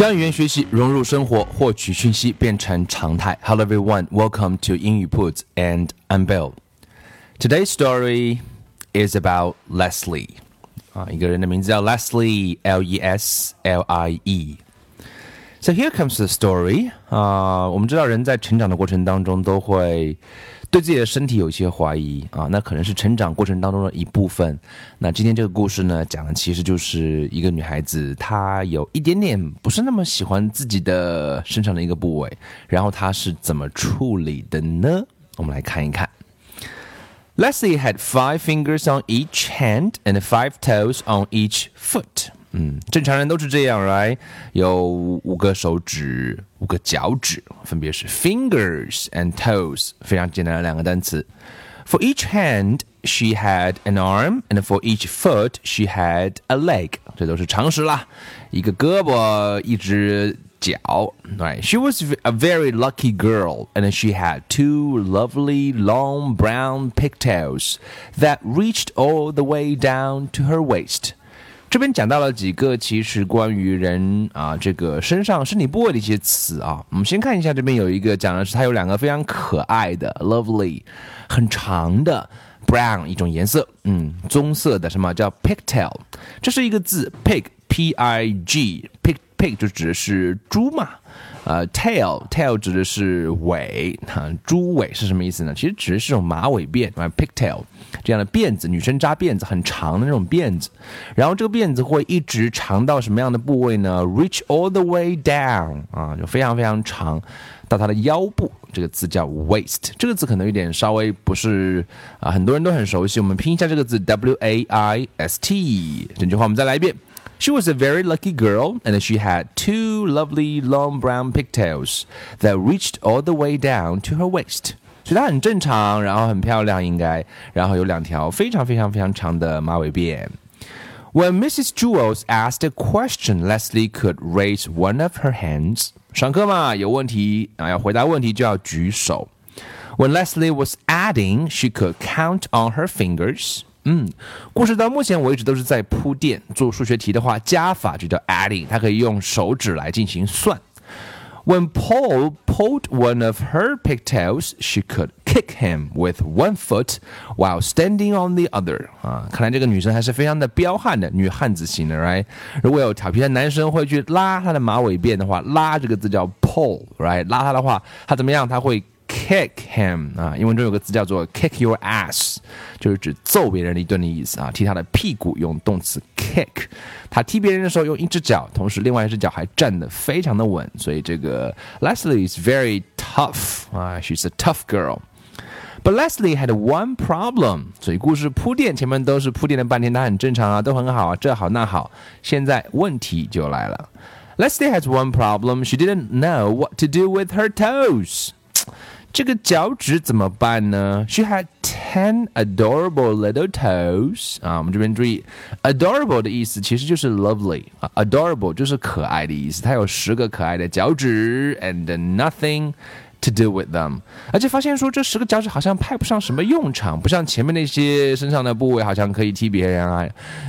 将语言学习融入生活，获取讯息变成常态。Hello everyone, welcome to 英语 Puts and I'm Bill. Today's story is about Leslie. 啊，一个人的名字叫 Leslie, L-E-S-L-I-E. So here comes the story. 啊，我们知道人在成长的过程当中都会。对自己的身体有一些怀疑啊，那可能是成长过程当中的一部分。那今天这个故事呢，讲的其实就是一个女孩子，她有一点点不是那么喜欢自己的身上的一个部位，然后她是怎么处理的呢？我们来看一看。Leslie had five fingers on each hand and five toes on each foot. 嗯，正常人都是这样，right？有五个手指，五个脚趾，分别是 fingers and toes，非常简单的两个单词。For each hand, she had an arm, and for each foot, she had a leg。这都是常识啦，一个胳膊，一只脚。Right? She was a very lucky girl, and she had two lovely long brown pigtails that reached all the way down to her waist. 这边讲到了几个其实关于人啊这个身上身体部位的一些词啊，我们先看一下这边有一个讲的是它有两个非常可爱的 lovely 很长的 brown 一种颜色，嗯，棕色的什么叫 pigtail？这是一个字 pig p i g pig pig 就指的是猪嘛。呃，tail tail 指的是尾，哈，猪尾是什么意思呢？其实指的是这种马尾辫，啊，pigtail 这样的辫子，女生扎辫子很长的那种辫子，然后这个辫子会一直长到什么样的部位呢？Reach all the way down，啊，就非常非常长，到她的腰部。这个字叫 waist，这个字可能有点稍微不是啊，很多人都很熟悉。我们拼一下这个字 w a i s t，整句话我们再来一遍。She was a very lucky girl, and she had two lovely long brown pigtails that reached all the way down to her waist. 所以她很正常，然后很漂亮，应该，然后有两条非常非常非常长的马尾辫。When Mrs. Jewls asked a question, Leslie could raise one of her hands. 上课嘛，有问题啊，要回答问题就要举手。When Leslie was adding, she could count on her fingers. 嗯，故事到目前为止都是在铺垫。做数学题的话，加法就叫 adding，它可以用手指来进行算。When Paul pulled one of her pigtails, she could kick him with one foot while standing on the other. 啊，看来这个女生还是非常的彪悍的女汉子型的，right？如果有调皮的男生会去拉她的马尾辫的话，拉这个字叫 pull，right？拉她的话，她怎么样？她会。kick him 啊，英文中有个词叫做 kick your ass，就是指揍别人的一顿的意思啊。踢他的屁股用动词 kick，他踢别人的时候用一只脚，同时另外一只脚还站得非常的稳，所以这个 Leslie is very tough 啊，she's a tough girl。But Leslie had one problem，所以故事铺垫前面都是铺垫了半天，它很正常啊，都很好啊，这好那好。现在问题就来了，Leslie has one problem. She didn't know what to do with her toes. 这个脚趾怎么办呢？She had ten adorable little toes 啊，我们这边注意，adorable 的意思其实就是 lovely 啊，adorable 就是可爱的意思。它有十个可爱的脚趾，and nothing。 to do with them，而且发现说这十个脚趾好像派不上什么用场，不像前面那些身上的部位好像可以踢别人啊，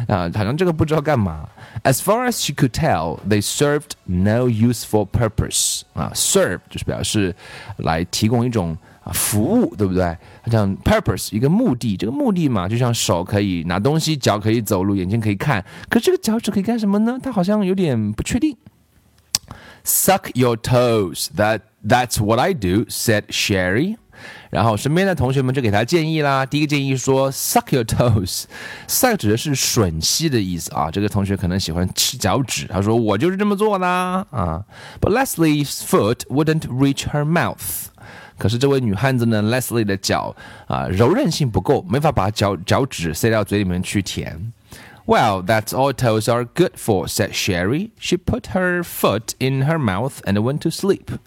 啊，好像这个不知道干嘛。As far as she could tell, they served no useful purpose. 啊，serve 就是表示来提供一种啊服务，对不对？像 purpose 一个目的，这个目的嘛，就像手可以拿东西，脚可以走路，眼睛可以看，可这个脚趾可以干什么呢？它好像有点不确定。Suck your toes. That that's what I do," said Sherry. 然后身边的同学们就给他建议啦。第一个建议说：“Suck your toes。”Suck 指的是吮吸的意思啊。这个同学可能喜欢吃脚趾，他说：“我就是这么做的啊。”But Leslie's foot wouldn't reach her mouth。可是这位女汉子呢，Leslie 的脚啊，柔韧性不够，没法把脚脚趾塞到嘴里面去舔。Well, that's all toes are good for, said Sharie. She put her foot in her mouth and went to sleep.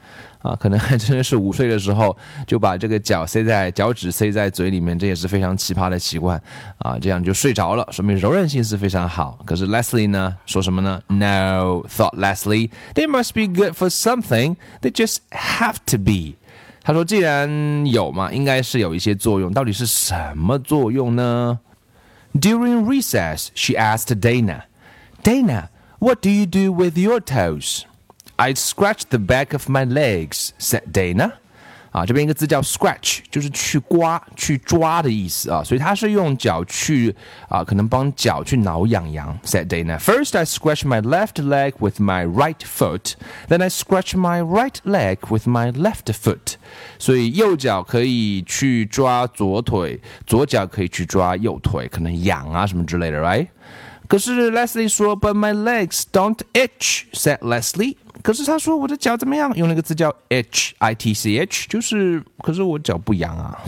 啊，可能还真的是午睡的时候就把这个脚塞在脚趾塞在嘴里面，这也是非常奇葩的习惯啊。这样就睡着了，说明柔韧性是非常好。可是 Leslie 呢，说什么呢？No, thought Leslie, they must be good for something. They just have to be. 他说既然有嘛，应该是有一些作用。到底是什么作用呢？？During recess, she asked Dana, Dana, what do you do with your toes? I scratch the back of my legs," said Dana. 啊，这边一个字叫 scratch，就是去刮、去抓的意思啊，所以它是用脚去啊，可能帮脚去挠痒痒。Said Dana. First, I scratch my left leg with my right foot, then I scratch my right leg with my left foot. 所以右脚可以去抓左腿，左脚可以去抓右腿，可能痒啊什么之类的，right？可是 Leslie 说，But my legs don't itch," said Leslie. 可是他说我的脚怎么样？用那个字叫 h i t c h，就是可是我脚不痒啊。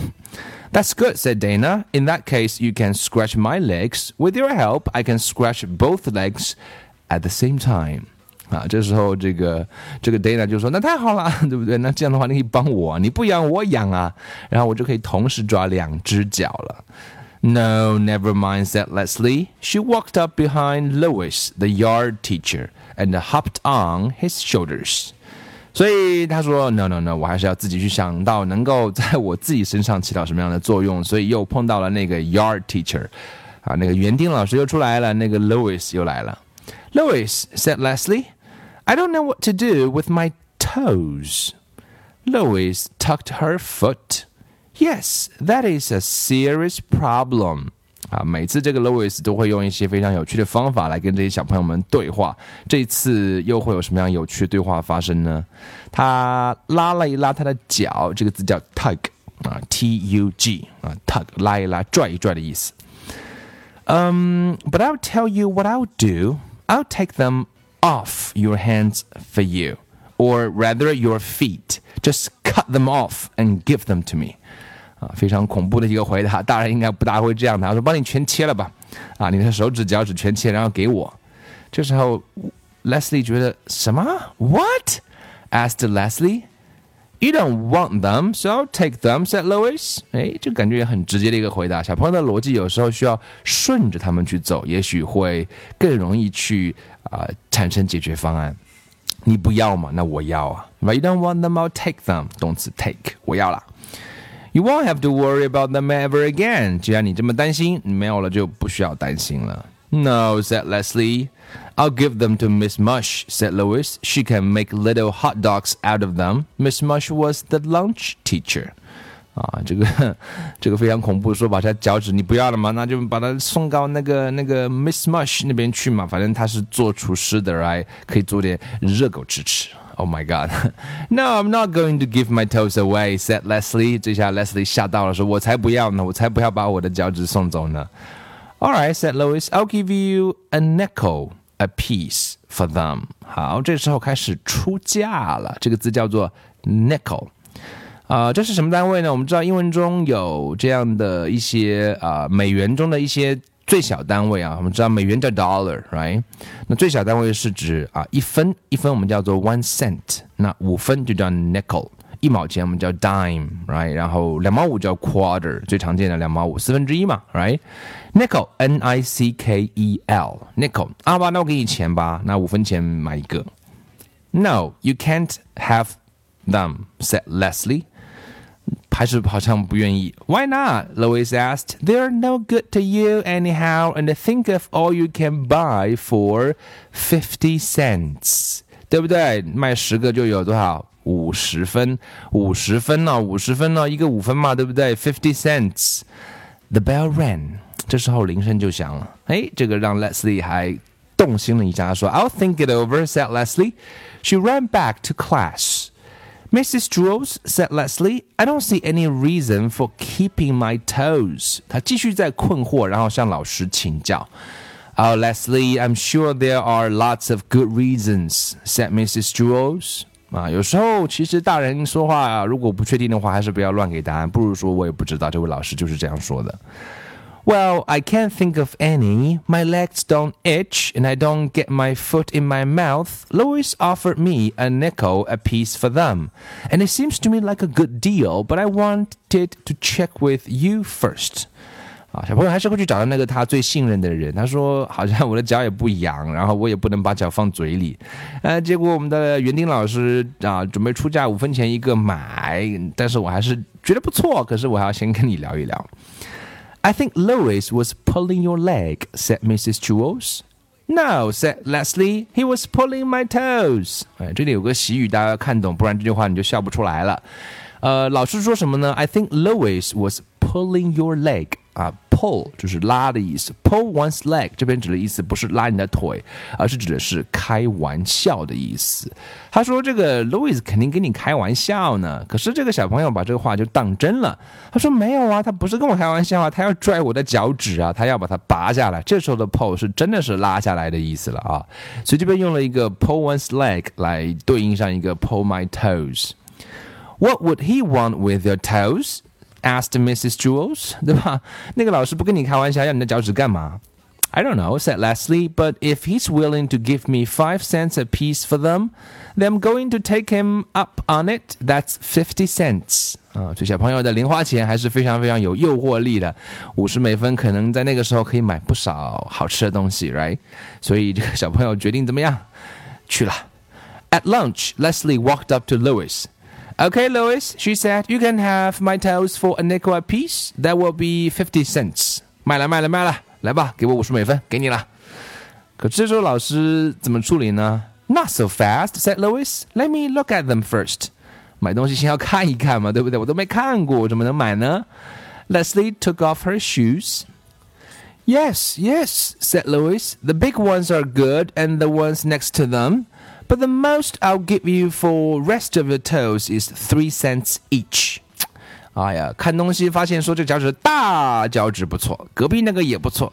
That's good, said Dana. In that case, you can scratch my legs. With your help, I can scratch both legs at the same time. 啊，这时候这个这个 Dana 就说：“那太好了，对不对？那这样的话，你可以帮我，你不痒我痒啊，然后我就可以同时抓两只脚了。” No, never mind, said Leslie. She walked up behind Louis, the yard teacher and hopped on his shoulders. 所以他说：“No, no, no，我还是要自己去想到能够在我自己身上起到什么样的作用。”所以又碰到了那个 yard teacher，啊，那个园丁老师又出来了，那个 Louis 又来了。Louis said Leslie, "I don't know what to do with my toes." Louis tucked her foot. Yes, that is a serious problem. 啊，每次这个 Louis 都会用一些非常有趣的方法来跟这些小朋友们对话。这次又会有什么样有趣的对话发生呢？他拉了一拉他的脚，这个字叫 tug 啊，T U G 啊，tug 拉一拉、拽一拽的意思。Um, but I'll tell you what I'll do. I'll take them off your hands for you, or rather your feet. Just cut them off and give them to me. 啊，非常恐怖的一个回答，大人应该不大会这样的。说帮你全切了吧，啊，你的手指、脚趾全切，然后给我。这时候，Leslie 觉得什么？What？asked Leslie。You don't want them, so take them," said Lois. 哎，这感觉也很直接的一个回答。小朋友的逻辑有时候需要顺着他们去走，也许会更容易去啊、产生解决方案。你不要嘛？那我要啊。But you don't want them, I'll take them. 动词 take，我要了。You won't have to worry about them ever again. 既然你这么担心，没有了就不需要担心了。No, said Leslie. I'll give them to Miss Mush, said Louis. She can make little hot dogs out of them. Miss Mush was the lunch teacher. 啊，这个这个非常恐怖，说把他脚趾你不要了吗？那就把他送到那个那个 Miss Mush 那边去嘛，反正他是做厨师的，right？可以做点热狗吃吃。Oh my God! No, I'm not going to give my toes away," said Leslie. 这下 Leslie 吓到了，说：“我才不要呢，我才不要把我的脚趾送走呢。” All right, said Louis. I'll give you a nickel a piece for them. 好，这时候开始出价了。这个字叫做 nickel。啊、这是什么单位呢？我们知道英文中有这样的一些啊、美元中的一些最小单位啊，我们知道美元叫 dollar，right？那最小单位是指啊一分，一分我们叫做 one cent，那五分就叫 nickel，一毛钱我们叫 dime，right？然后两毛五叫 quarter，最常见的两毛五四分之一嘛，right？nickel，n i c k e l，nickel，啊吧，那我给你钱吧，那五分钱买一个。No，you can't have them，said Leslie。还是好像不愿意。Why not? Louis asked. They're no good to you anyhow, and think of all you can buy for fifty cents，对不对？卖十个就有多少？五十分，五十分呢、哦？五十分呢、哦？一个五分嘛，对不对？Fifty cents. The bell rang. 这时候铃声就响了。哎，这个让 Leslie 还动心了一下，说：“I'll think it over,” said Leslie. She ran back to class. Mrs. Jewls said Leslie, "I don't see any reason for keeping my toes." 他继续在困惑，然后向老师请教。Oh, Leslie, I'm sure there are lots of good reasons," said Mrs. Jewls. 啊，有时候其实大人说话、啊，如果不确定的话，还是不要乱给答案。不如说我也不知道，这位老师就是这样说的。Well, I can't think of any. My legs don't itch and I don't get my foot in my mouth. Lois offered me a nickel a piece for them. And it seems to me like a good deal, but I wanted to check with you first. 啊，小朋友还是会去找到那个他最信任的人。他说：“好像我的脚也不痒，然后我也不能把脚放嘴里。”呃，结果我们的园丁老师啊，准备出价五分钱一个买，但是我还是觉得不错。可是我还要先跟你聊一聊。 I think Louis was pulling your leg, said Mrs. Jewls. No, said Leslie. He was pulling my toes. 哎，这里有个习语，大家要看懂，不然这句话你就笑不出来了。呃，老师说什么呢？I think Louis was pulling your leg. 啊，pull 就是拉的意思，pull one's leg 这边指的意思不是拉你的腿，而是指的是开玩笑的意思。他说这个 Louis 肯定跟你开玩笑呢，可是这个小朋友把这个话就当真了。他说没有啊，他不是跟我开玩笑啊，他要拽我的脚趾啊，他要把它拔下来。这时候的 pull 是真的是拉下来的意思了啊，所以这边用了一个 pull one's leg 来对应上一个 pull my toes。What would he want with your toes? asked Mrs. Jewls，对吧？那个老师不跟你开玩笑，要你的脚趾干嘛？I don't know, said Leslie, but if he's willing to give me five cents a piece for them, then I'm going to take him up on it. That's fifty cents. 啊，所以小朋友的零花钱还是非常非常有诱惑力的。五十美分可能在那个时候可以买不少好吃的东西，right？所以这个小朋友决定怎么样？去了。At lunch, Leslie walked up to Louis. Okay, Louis," she said, you can have my toes for a nickel a piece. That will be fifty cents. 卖了，卖了，卖了，来吧，给我五十美分，给你了。可这时候老师怎么处理呢？Not so fast, said Louis. Let me look at them first. 买东西先要看一看嘛，对不对？我都没看过，我怎么能买呢？Leslie took off her shoes. Yes, yes, said Louis. The big ones are good, and the ones next to them. But the most I'll give you for rest of your toes is three cents each. 哎呀，看东西发现说这个脚趾大脚趾不错，隔壁那个也不错，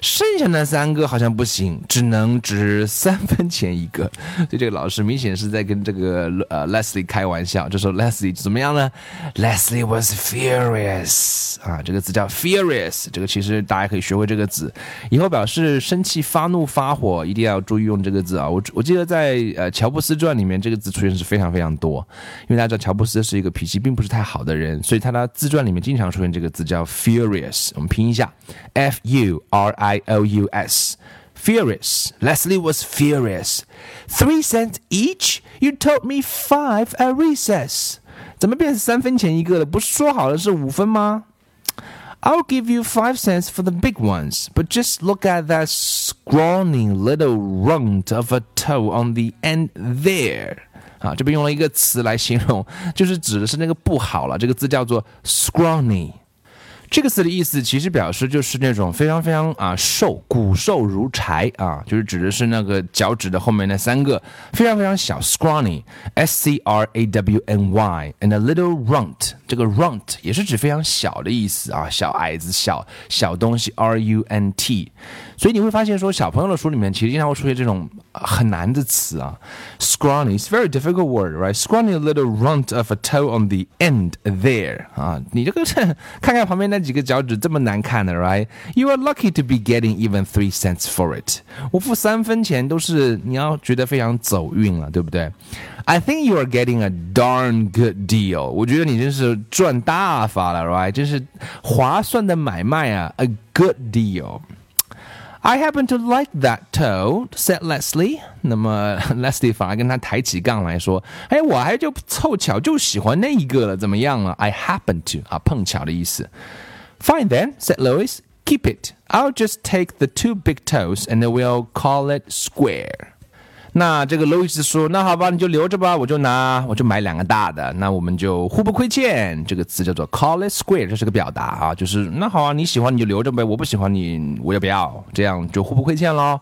剩下那三个好像不行，只能值三分钱一个。所以这个老师明显是在跟这个呃 Leslie 开玩笑。这时候 Leslie 怎么样呢？Leslie was furious 啊，这个词叫 furious，这个其实大家可以学会这个字，以后表示生气、发怒、发火，一定要注意用这个字啊。我我记得在呃乔布斯传里面，这个字出现是非常非常多，因为大家知道乔布斯是一个脾气并不是太好的人，所以。他的自传里面经常出现这个字叫 furious，我们拼一下 f u r i o u s。Furious. Leslie was furious. Three cents each? You told me five at recess. 怎么变成三分钱一个了？不是说好了是五分吗？I'll give you five cents for the big ones, but just look at that scrawny little runt of a toe on the end there. 啊，这边用了一个词来形容，就是指的是那个不好了。这个字叫做 scrawny。这个词的意思其实表示就是那种非常非常啊瘦，骨瘦如柴啊，就是指的是那个脚趾的后面那三个非常非常小，scrawny，s c r a w n y，and a little runt，这个 runt 也是指非常小的意思啊，小矮子、小小东西，r u n t。所以你会发现说，小朋友的书里面其实经常会出现这种很难的词啊，scrawny，it's very difficult word，right？scrawny little runt of a toe on the end there 啊，你这个看看旁边那几个脚趾这么难看的，right？You are lucky to be getting even three cents for it。我付三分钱都是你要觉得非常走运了，对不对？I think you are getting a darn good deal。我觉得你真是赚大发了，right？真是划算的买卖啊，a good deal。 I happen to like that toe," said Leslie. "那么 Leslie 反而跟他抬起杠来说：“哎，我还就凑巧就喜欢那一个了，怎么样啊？”I happen to 啊，碰巧的意思。Fine then," said Louis. "Keep it. I'll just take the two big toes and we'll call it square." 那这个路易斯说：“那好吧，你就留着吧，我就拿，我就买两个大的，那我们就互不亏欠。”这个词叫做 “call it square”，这是个表达啊，就是那好啊，你喜欢你就留着呗，我不喜欢你我也不要，这样就互不亏欠喽。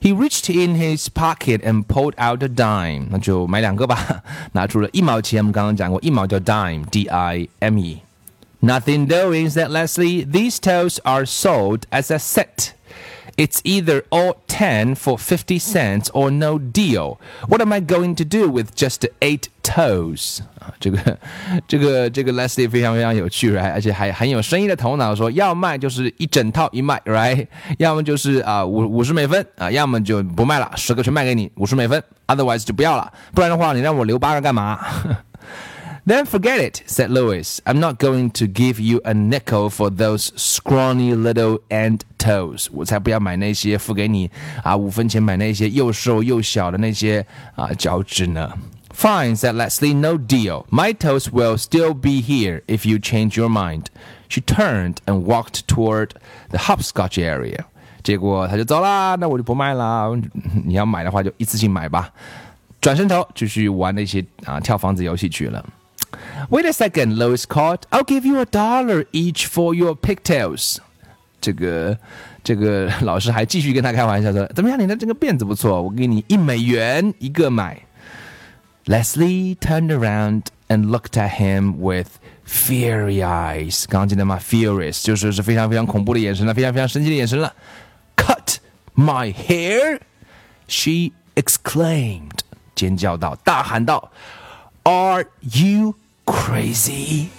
He reached in his pocket and pulled out a dime，那就买两个吧，拿出了一毛钱。我们刚刚讲过，一毛叫 dime，D-I-M-E。Nothing doing, said Leslie. These toes are sold as a set. It's either all 10 for 50 cents or no deal. What am I going to do with just eight toes? 啊，这个这个这个 Leslie 非常非常有趣，right？而且还很有生意的头脑，说要卖就是一整套一卖，right？要么就是啊五五十美分啊，要么就不卖了，十个全卖给你，五十美分，otherwise 就不要了，不然的话你让我留八个干嘛 ？Then forget it, said Louis. I'm not going to give you a nickel for those scrawny little ant toes. 我才不要买那些付给你啊五分钱买那些又瘦又小的那些啊脚趾呢。Fine, said Leslie. No deal. My toes will still be here if you change your mind. She turned and walked toward the hopscotch area. 结果他就走啦，那我就不卖啦。你要买的话就一次性买吧。转身头就去玩那些啊跳房子游戏去了。 Wait a second, Louis called. I'll give you a dollar each for your pigtails. 这个这个老师还继续跟他开玩笑说：“怎么样，你的这个辫子不错，我给你一美元一个买。” Leslie turned around and looked at him with fiery eyes. 刚刚记得吗？Furious 就是是非常非常恐怖的眼神了，非常非常生气的眼神了。Cut my hair! She exclaimed. 尖叫道，大喊道：“Are you?” Crazy?